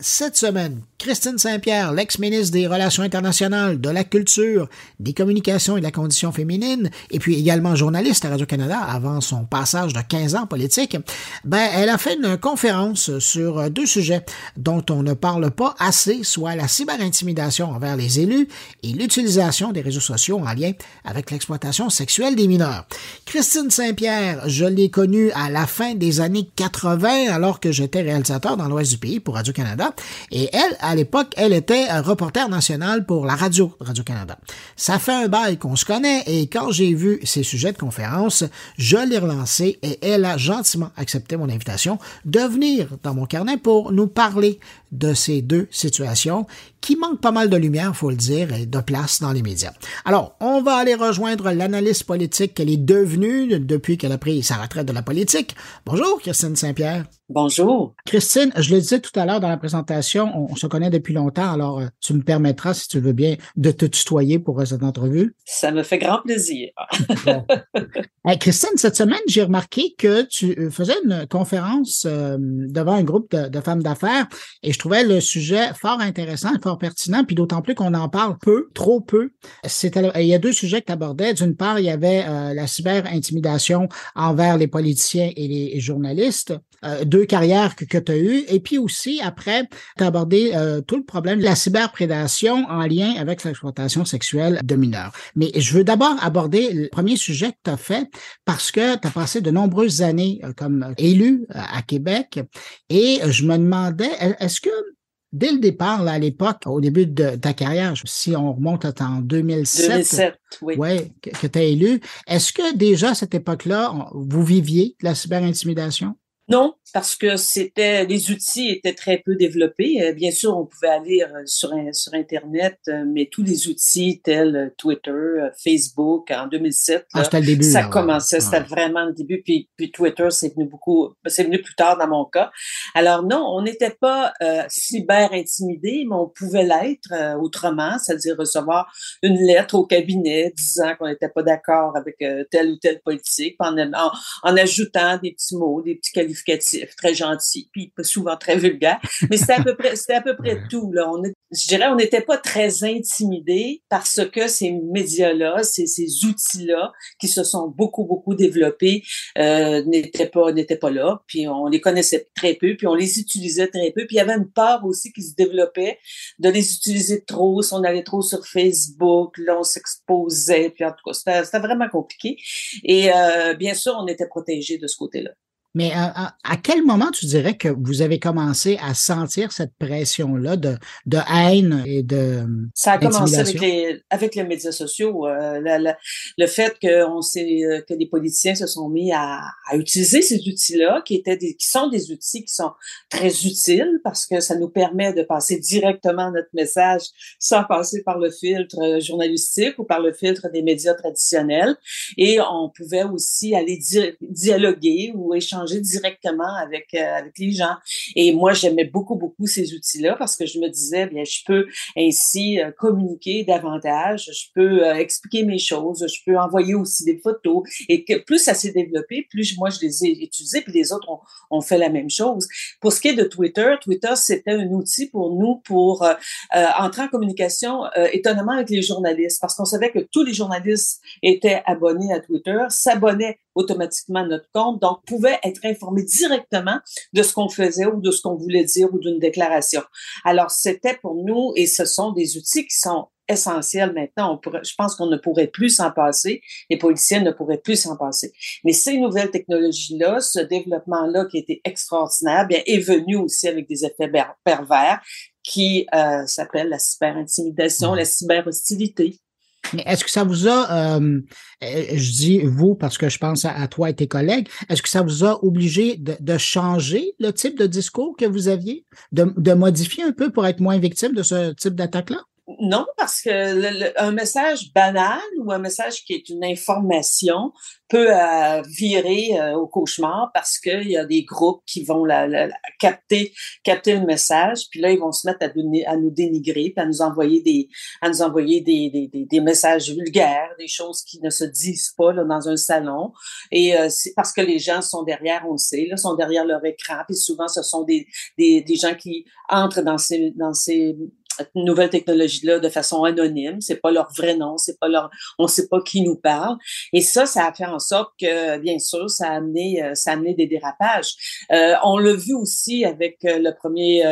Cette semaine, Christine Saint-Pierre, l'ex-ministre des Relations internationales, de la culture, des communications et de la condition féminine, et puis également journaliste à Radio-Canada avant son passage de 15 ans politique, ben, elle a fait une conférence sur deux sujets dont on ne parle pas assez, soit la cyberintimidation envers les élus et l'utilisation des réseaux sociaux en lien avec l'exploitation sexuelle des mineurs. Christine Saint-Pierre, je l'ai connue à la fin des années 80 alors que j'étais réalisateur dans l'ouest du pays pour Radio-Canada et elle, à l'époque, elle était reporter national pour la radio, Radio-Canada. Ça fait un bail qu'on se connaît et quand j'ai vu ses sujets de conférence, je l'ai relancé et elle a gentiment accepté mon invitation de venir dans mon carnet pour nous parler de ces deux situations qui manquent pas mal de lumière, faut le dire, et de place dans les médias. Alors, on va aller rejoindre l'analyste politique qu'elle est devenue depuis qu'elle a pris sa retraite de la politique. Bonjour, Christine Saint-Pierre. Bonjour. Christine, je le disais tout à l'heure dans la présentation, on, se connaît depuis longtemps, alors euh, tu me permettras, si tu veux bien, de te tutoyer pour cette entrevue. Ça me fait grand plaisir. Christine, cette semaine, j'ai remarqué que tu euh, faisais une conférence euh, devant un groupe de, de femmes d'affaires et je trouvais le sujet fort intéressant, fort pertinent, puis d'autant plus qu'on en parle peu, trop peu. Il y a deux sujets que tu abordais. D'une part, il y avait euh, la cyber-intimidation envers les politiciens et les journalistes, euh, deux carrières que, que tu as eues. Et puis aussi, après, tu as abordé euh, tout le problème de la cyberprédation en lien avec l'exploitation sexuelle de mineurs. Mais je veux d'abord aborder le premier sujet que tu as fait parce que tu as passé de nombreuses années comme élu à Québec et je me demandais, est-ce que dès le départ, là, à l'époque, au début de ta carrière, si on remonte en 2007, 2007 oui. Ouais, que, tu as élu, est-ce que déjà à cette époque-là, vous viviez de la cyberintimidation? Non, parce que c'était les outils étaient très peu développés. Euh, bien sûr, on pouvait aller euh, sur sur internet, euh, mais tous les outils tels Twitter, Facebook en 2007, ah, le début, ça commençait, c'était vraiment le début. Puis, puis Twitter, c'est venu beaucoup, c'est venu plus tard dans mon cas. Alors non, on n'était pas cyber intimidé, mais on pouvait l'être autrement, c'est-à-dire recevoir une lettre au cabinet disant qu'on n'était pas d'accord avec telle ou telle politique, en, en, en ajoutant des petits mots, des petits qualificatifs très gentil, puis souvent très vulgaire. Mais c'était à peu près, c'était à peu près tout. Là. On je dirais, on n'était pas très intimidés parce que ces médias-là, ces, ces outils-là, qui se sont beaucoup, beaucoup développés, euh, n'étaient pas, n'étaient pas là. Puis on les connaissait très peu, puis on les utilisait très peu. Puis il y avait une peur aussi qui se développait de les utiliser trop. Si on allait trop sur Facebook, là, on s'exposait. Puis en tout cas, c'était, c'était vraiment compliqué. Et euh, bien sûr, on était protégés de ce côté-là. Mais à, quel moment tu dirais que vous avez commencé à sentir cette pression-là de, de haine et de Ça a commencé avec les, avec les médias sociaux. Euh, le fait que, on sait, euh, que les politiciens se sont mis à, à utiliser ces outils-là, qui, étaient des, qui sont des outils qui sont très utiles parce que ça nous permet de passer directement notre message sans passer par le filtre euh, journalistique ou par le filtre des médias traditionnels. Et on pouvait aussi aller dialoguer ou échanger directement avec euh, avec les gens. Et moi, j'aimais beaucoup beaucoup ces outils-là parce que je me disais, bien, je peux ainsi euh, communiquer davantage, je peux euh, expliquer mes choses, je peux envoyer aussi des photos. Et que plus ça s'est développé, plus moi je les ai utilisés, puis les autres ont, ont fait la même chose. Pour ce qui est de Twitter, Twitter c'était un outil pour nous pour entrer en communication étonnamment avec les journalistes parce qu'on savait que tous les journalistes étaient abonnés à Twitter, s'abonnaient automatiquement notre compte, donc pouvait être informé directement de ce qu'on faisait ou de ce qu'on voulait dire ou d'une déclaration. Alors, c'était pour nous, et ce sont des outils qui sont essentiels maintenant. On je pense qu'on ne pourrait plus s'en passer. Les policiers ne pourraient plus s'en passer. Mais ces nouvelles technologies-là, ce développement-là qui était extraordinaire, bien, est venu aussi avec des effets pervers qui euh, s'appellent la cyberintimidation, la cyberhostilité. Mais est-ce que ça vous a, euh, euh, je dis vous parce que je pense à, toi et tes collègues, est-ce que ça vous a obligé de, changer le type de discours que vous aviez, de, de, modifier un peu pour être moins victime de ce type d'attaque-là? Non, parce que un message banal ou un message qui est une information peut euh, virer euh, au cauchemar parce qu'il y a des groupes qui vont la, capter capter le message, puis là ils vont se mettre à, nous dénigrer, puis à nous envoyer des à nous envoyer des, des, des, messages vulgaires, des choses qui ne se disent pas dans un salon. Et euh, c'est parce que les gens sont derrière, on le sait, là, sont derrière leur écran, puis souvent ce sont des, des, des gens qui entrent dans ces dans ces cette nouvelle technologie-là de façon anonyme. C'est pas leur vrai nom, c'est pas leur, on sait pas qui nous parle. Et ça, ça a fait en sorte que, bien sûr, ça a amené, euh, ça a amené des dérapages. Euh, on l'a vu aussi avec euh, le premier,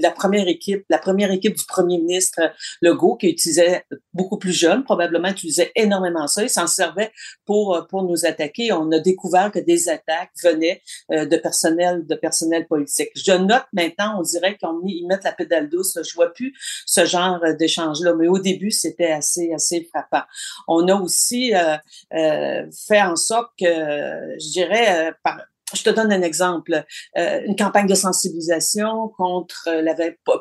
la première équipe, la première équipe du premier ministre Legault qui utilisait beaucoup plus jeune, probablement utilisait énormément ça. Il s'en servait pour pour nous attaquer. On a découvert que des attaques venaient de personnel, de personnel politique. Je note maintenant, on dirait qu'ils mettent la pédale douce. Je vois plus ce genre d'échange-là. Mais au début, c'était assez, assez frappant. On a aussi euh, euh, fait en sorte que, je dirais, euh, par, je te donne un exemple. Euh, une campagne de sensibilisation contre la,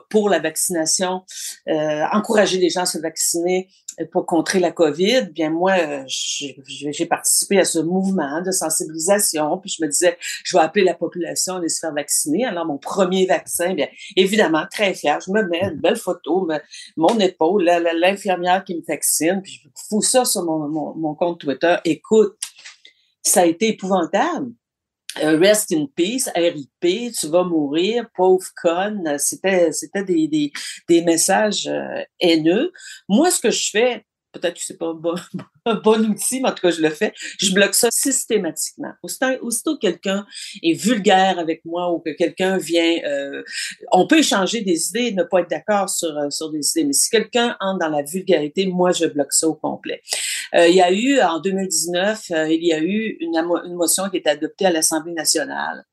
pour la vaccination, euh, encourager les gens à se vacciner pour contrer la COVID. Bien moi, j'ai participé à ce mouvement de sensibilisation. Puis je me disais, je vais appeler la population à se faire vacciner. Alors mon premier vaccin, bien évidemment très fier. Je me mets une belle photo, mon épaule, l'infirmière qui me vaccine. Puis je fous ça sur mon, mon, mon compte Twitter. Écoute, ça a été épouvantable euh, rest in peace, RIP, tu vas mourir, pauvre conne. C'était, c'était des, des, des messages euh, haineux. Moi, ce que je fais, peut-être que c'est pas un bon, un bon, outil, mais en tout cas, je le fais. Je bloque ça systématiquement. Aussitôt, aussitôt que quelqu'un est vulgaire avec moi ou que quelqu'un vient, euh, on peut échanger des idées, ne pas être d'accord sur, euh, sur des idées, mais si quelqu'un entre dans la vulgarité, moi, je bloque ça au complet. Euh, il y a eu, en 2019, il y a eu une, motion qui est adoptée à l'Assemblée nationale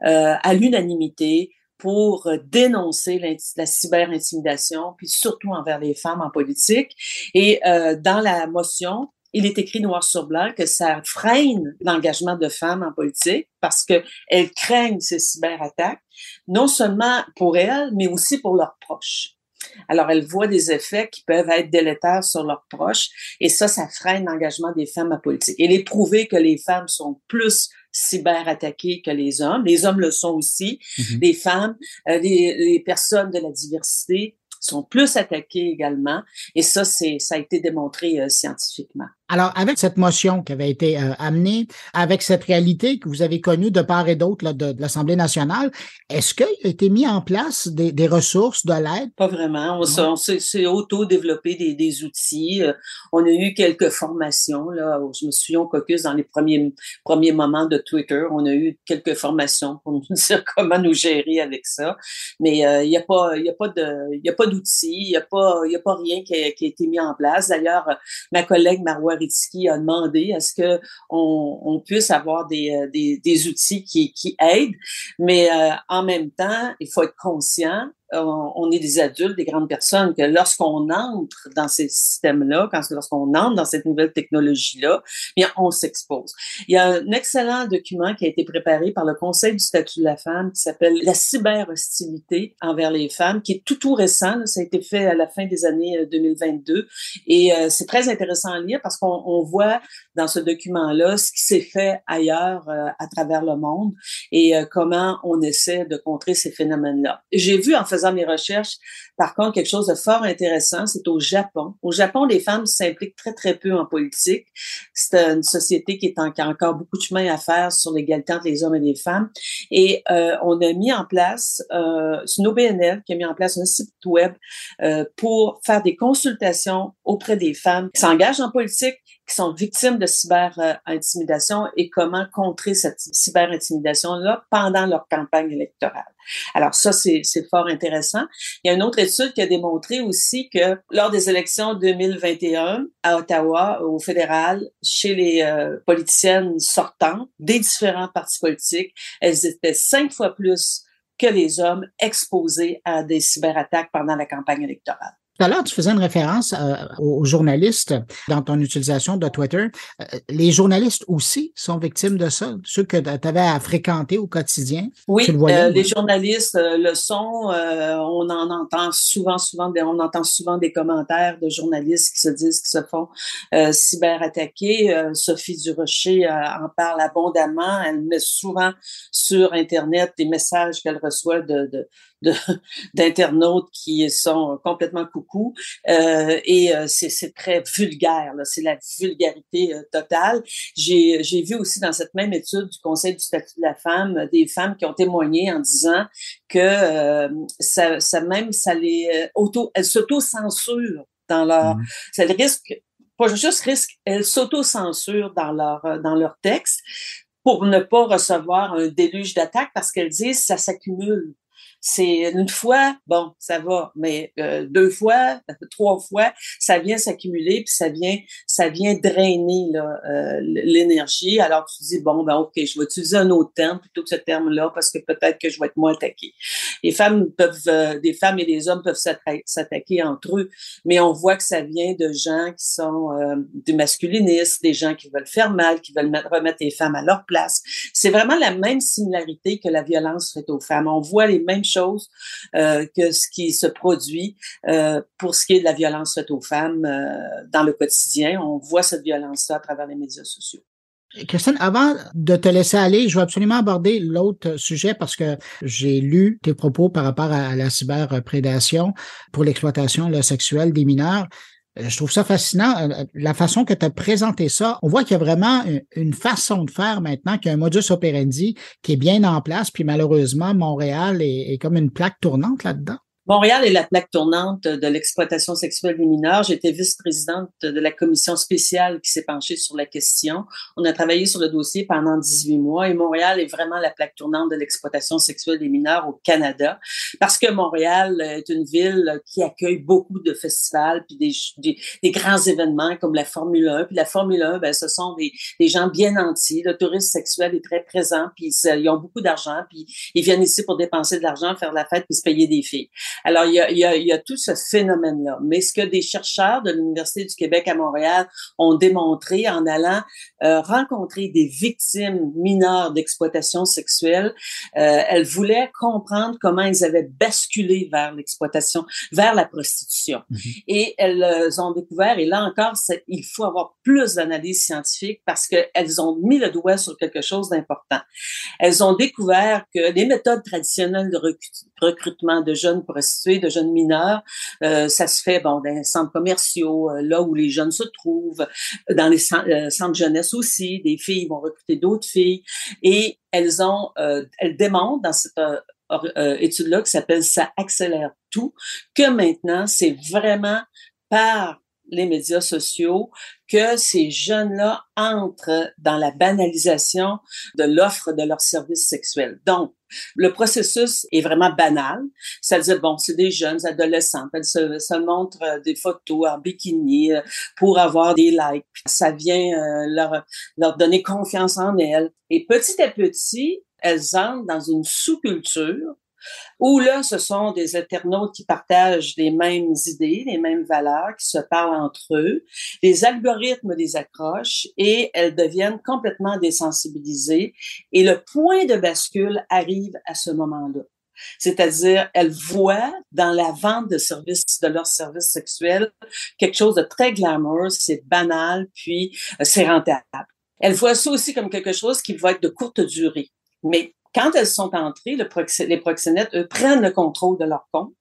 à l'unanimité pour euh, dénoncer la cyber-intimidation, puis surtout envers les femmes en politique. Et euh, dans la motion, il est écrit noir sur blanc que ça freine l'engagement de femmes en politique parce qu'elles craignent ces cyberattaques, non seulement pour elles, mais aussi pour leurs proches. Alors, elles voient des effets qui peuvent être délétères sur leurs proches et ça, ça freine l'engagement des femmes en politique. Il est prouvé que les femmes sont plus cyberattaquées que les hommes. Les hommes le sont aussi. Mm-hmm. Les femmes, euh, les, les personnes de la diversité sont plus attaquées également. Et ça, c'est, ça a été démontré euh, scientifiquement. Alors, avec cette motion qui avait été euh, amenée, avec cette réalité que vous avez connue de part et d'autre de, de l'Assemblée nationale, est-ce qu'il a été mis en place des, des ressources, de l'aide? Pas vraiment. On, s'est auto-développé des, des, outils. Euh, on a eu quelques formations. Là. Je me souviens au caucus dans les premiers, premiers moments de Twitter. On a eu quelques formations pour nous dire comment nous gérer avec ça. Mais euh, il n'y a pas, a pas de, il y a pas d'outils. Il n'y a pas, il a pas rien qui a, qui a été mis en place. D'ailleurs, ma collègue Marois A demandé à ce que on, on puisse avoir des, euh, des, des, outils qui, qui aident, mais euh, en même temps, il faut être conscient on est des adultes, des grandes personnes, que lorsqu'on entre dans ces systèmes-là, lorsqu'on entre dans cette nouvelle technologie-là, bien, on s'expose. Il y a un excellent document qui a été préparé par le Conseil du statut de la femme qui s'appelle La cyber-hostilité envers les femmes, qui est tout tout récent. ça a été fait à la fin des années 2022. Euh, Et euh, c'est très intéressant à lire parce qu'on voit dans ce document-là ce qui s'est fait ailleurs euh, à travers le monde et comment on essaie de contrer ces phénomènes-là. J'ai vu en fait faisant mes recherches, par contre, quelque chose de fort intéressant, c'est au Japon. Au Japon, les femmes s'impliquent très, très peu en politique. C'est une société qui, est a encore beaucoup de chemin à faire sur l'égalité entre les hommes et les femmes. Et euh, on a mis en place, euh, c'est une OBNL qui a mis en place un site web euh, pour faire des consultations auprès des femmes qui s'engagent en politique, qui sont victimes de cyber-intimidation et comment contrer cette cyber-intimidation-là pendant leur campagne électorale. Alors ça, c'est fort intéressant. Il y a une autre étude qui a démontré aussi que lors des élections 2021 à Ottawa, au fédéral, chez les euh, politiciennes sortantes des différents partis politiques, elles étaient cinq fois plus que les hommes exposés à des cyberattaques pendant la campagne électorale. Tout à l'heure, tu faisais une référence euh, aux journalistes dans ton utilisation de Twitter. Euh, les journalistes aussi sont victimes de ça, ceux que tu avais à fréquenter au quotidien? Oui, euh, les journalistes le sont. on en entend souvent, souvent, on entend souvent des commentaires de journalistes qui se disent qu'ils se font cyberattaquer. Sophie Durocher en parle abondamment. Elle met souvent sur Internet des messages qu'elle reçoit de, de d'internautes qui sont complètement coucou euh, et euh, c'est très vulgaire, c'est la vulgarité euh, totale. J'ai vu aussi dans cette même étude du Conseil du statut de la femme des femmes qui ont témoigné en disant que ça, ça même ça les auto elles s'auto-censurent dans leur mmh. ça risque pas juste risque, elles s'auto-censurent dans leur dans leur texte pour ne pas recevoir un déluge d'attaques parce qu'elles disent ça s'accumule. C'est une fois, bon, ça va, mais euh, deux fois, trois fois, ça vient s'accumuler puis ça vient, ça vient drainer euh, l'énergie. Alors tu dis bon, ben ok, je vais utiliser un autre terme plutôt que ce terme-là parce que peut-être que je vais être moins attaqué. Les femmes peuvent, euh, des femmes et des hommes peuvent s'attaquer entre eux, mais on voit que ça vient de gens qui sont des masculinistes, des gens qui veulent faire mal, qui veulent remettre les femmes à leur place. C'est vraiment la même similarité que la violence faite aux femmes. On voit les mêmes euh, que ce qui se produit euh, pour ce qui est de la violence faite aux femmes euh, dans le quotidien. On voit cette violence-là à travers les médias sociaux. Christine, avant de te laisser aller, je veux absolument aborder l'autre sujet parce que j'ai lu tes propos par rapport à la cyberprédation pour l'exploitation sexuelle des mineurs. Euh, je trouve ça fascinant. Euh, la façon que tu as présenté ça, on voit qu'il y a vraiment une façon de faire maintenant, qu'il y a un modus operandi qui est bien en place, puis malheureusement, Montréal est, comme une plaque tournante là-dedans. Montréal est la plaque tournante de l'exploitation sexuelle des mineurs. J'étais vice-présidente de la commission spéciale qui s'est penchée sur la question. On a travaillé sur le dossier pendant 18 mois et Montréal est vraiment la plaque tournante de l'exploitation sexuelle des mineurs au Canada parce que Montréal est une ville qui accueille beaucoup de festivals puis des, grands événements comme la Formule 1. Puis la Formule 1, ben, ce sont des, gens bien entiers. Le tourisme sexuel est très présent puis ils ont beaucoup d'argent puis ils viennent ici pour dépenser de l'argent, faire la fête puis se payer des filles. Alors, il y a, il y a, il y a tout ce phénomène-là. Mais ce que des chercheurs de l'Université du Québec à Montréal ont démontré en allant euh, rencontrer des victimes mineures d'exploitation sexuelle, euh, elles voulaient comprendre comment ils avaient basculé vers l'exploitation, vers la prostitution. Mm-hmm. Et elles euh, ont découvert, et là encore, il faut avoir plus d'analyse scientifique parce qu'elles ont mis le doigt sur quelque chose d'important. Elles ont découvert que les méthodes traditionnelles de recrutement de jeunes prostituées de jeunes mineurs. Euh, ça se fait dans les centres commerciaux, euh, là où les jeunes se trouvent, dans les euh, centres, jeunesse aussi. Des filles vont recruter d'autres filles et elles ont, elles démontrent dans cette étude-là qui s'appelle Ça accélère tout, que maintenant c'est vraiment par les médias sociaux que ces jeunes-là entrent dans la banalisation de l'offre de leurs services sexuels. Donc, le processus est vraiment banal. C'est-à-dire, bon, c'est des jeunes adolescents. Elles se, montrent des photos en bikini euh, pour avoir des likes. Ça vient euh, leur donner confiance en elles. Et petit à petit, elles entrent dans une sous-culture où là, ce sont des internautes qui partagent les mêmes idées, les mêmes valeurs, qui se parlent entre eux. Les algorithmes les accrochent et elles deviennent complètement désensibilisées. Et le point de bascule arrive à ce moment-là. C'est-à-dire, elles voient dans la vente de services, de leurs services sexuels, quelque chose de très glamour, c'est banal, puis euh, c'est rentable. Elles voient ça aussi comme quelque chose qui va être de courte durée. Mais quand elles sont entrées, les proxénètes, eux, prennent le contrôle de leur compte.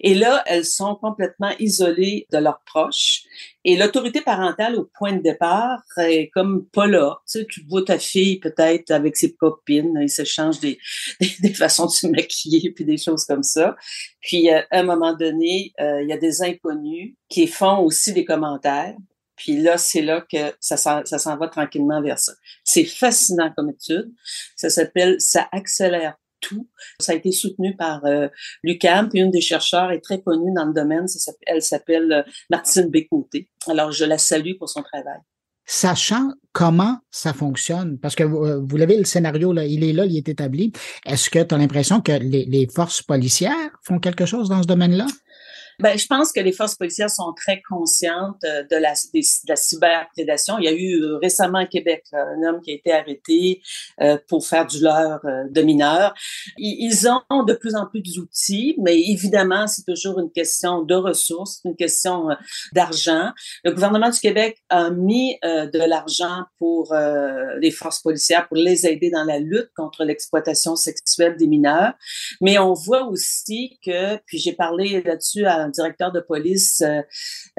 Et là, elles sont complètement isolées de leurs proches. Et l'autorité parentale au point de départ est comme pas là. Tu sais, tu vois ta fille peut-être avec ses copines, ils s'échangent des, des, des, façons de se maquiller puis des choses comme ça. Puis euh, à un moment donné, euh, il y a des inconnus qui font aussi des commentaires. Puis là, c'est là que ça, ça s'en va tranquillement vers ça. C'est fascinant comme étude. Ça s'appelle Ça accélère tout. Ça a été soutenu par euh, l'UCAM, puis une des chercheurs est très connue dans le domaine. elle s'appelle euh, Martine Bécoté. Alors, je la salue pour son travail. Sachant comment ça fonctionne, parce que vous, euh, vous l'avez, le scénario, là, il est là, il est établi. Est-ce que tu as l'impression que les forces policières font quelque chose dans ce domaine-là? Ben, je pense que les forces policières sont très conscientes euh, de la, cyberprédation. Il y a eu euh, récemment à Québec un homme qui a été arrêté euh, pour faire du leurre de mineurs. Ils, ont de plus en plus d'outils, mais évidemment, c'est toujours une question de ressources, une question d'argent. Le gouvernement du Québec a mis de l'argent pour les forces policières pour les aider dans la lutte contre l'exploitation sexuelle des mineurs. Mais on voit aussi que, puis j'ai parlé là-dessus à un directeur de police euh,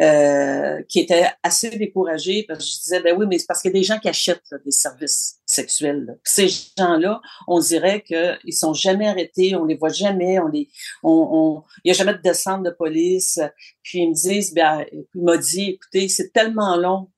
euh, qui était assez découragé parce que je disais, ben oui, mais c'est parce qu'il y a des gens qui achètent des services sexuels. Ces gens-là, on dirait qu'ils sont jamais arrêtés, on les voit jamais, on les, on, il n'y a jamais de descente de police. Puis ils me disent, ben, il m'a dit, écoutez, c'est tellement long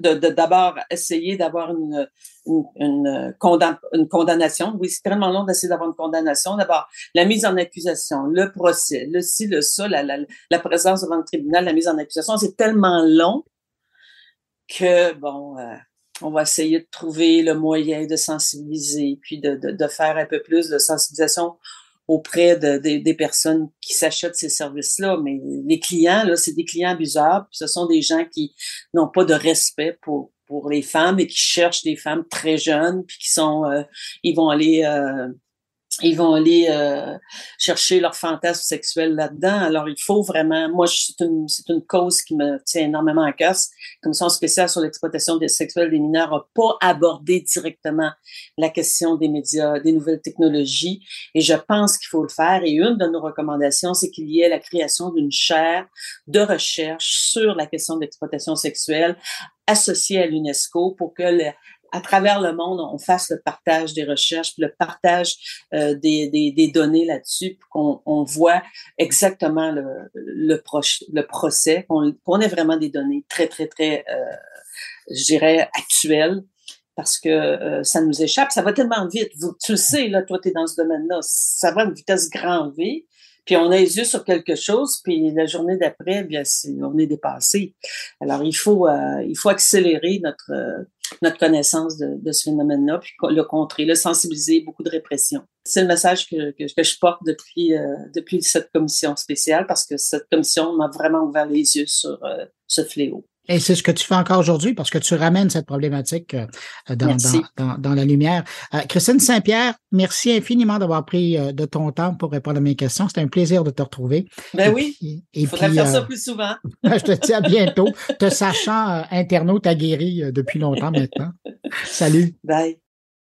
d'abord essayer d'avoir une, une, une, une, condamnation. Oui, c'est tellement long d'essayer d'avoir une condamnation. D'abord, la mise en accusation, le procès, le ci, le ça, la, la, la présence devant le tribunal, la mise en accusation, c'est tellement long que, bon, euh, on va essayer de trouver le moyen de sensibiliser, puis de, de faire un peu plus de sensibilisation auprès de, des personnes qui s'achètent ces services-là. Mais les clients, là, c'est des clients abuseurs. ce sont des gens qui n'ont pas de respect pour pour les femmes et qui cherchent des femmes très jeunes puis qui sont euh, ils vont aller euh, ils vont aller euh, chercher leur fantasme sexuel là-dedans. Alors, il faut vraiment, moi, c'est une, c'est une cause qui me tient énormément à cœur. Commission spéciale sur l'exploitation sexuelle des mineurs n'a pas abordé directement la question des médias, des nouvelles technologies, et je pense qu'il faut le faire. Et une de nos recommandations, c'est qu'il y ait la création d'une chaire de recherche sur la question de l'exploitation sexuelle associée à l'UNESCO pour que le, à travers le monde, on fasse le partage des recherches, le partage euh, des, des, des, données là-dessus, qu'on on voit exactement le, le, proche, le procès, qu'on ait vraiment des données très, très, très, euh, je dirais, actuelles parce que euh, ça nous échappe. Ça va tellement vite. Vous, tu le sais, là, toi, tu es dans ce domaine-là. Ça va à une vitesse grand V. Puis on a les yeux sur quelque chose, puis la journée d'après, bien, on est dépassé. Alors, il faut, euh, il faut accélérer notre, notre connaissance de, de ce phénomène-là, puis le contrer, le sensibiliser, beaucoup de répression. C'est le message que, je porte depuis, euh, depuis cette commission spéciale, parce que cette commission m'a vraiment ouvert les yeux sur euh, ce fléau. Et c'est ce que tu fais encore aujourd'hui parce que tu ramènes cette problématique euh, dans, dans, dans, la lumière. Christine Saint-Pierre, merci infiniment d'avoir pris de ton temps pour répondre à mes questions. C'était un plaisir de te retrouver. Ben oui. Il faudrait faire ça plus souvent. je te dis à bientôt. te sachant internaute aguerri depuis longtemps maintenant. Salut. Bye.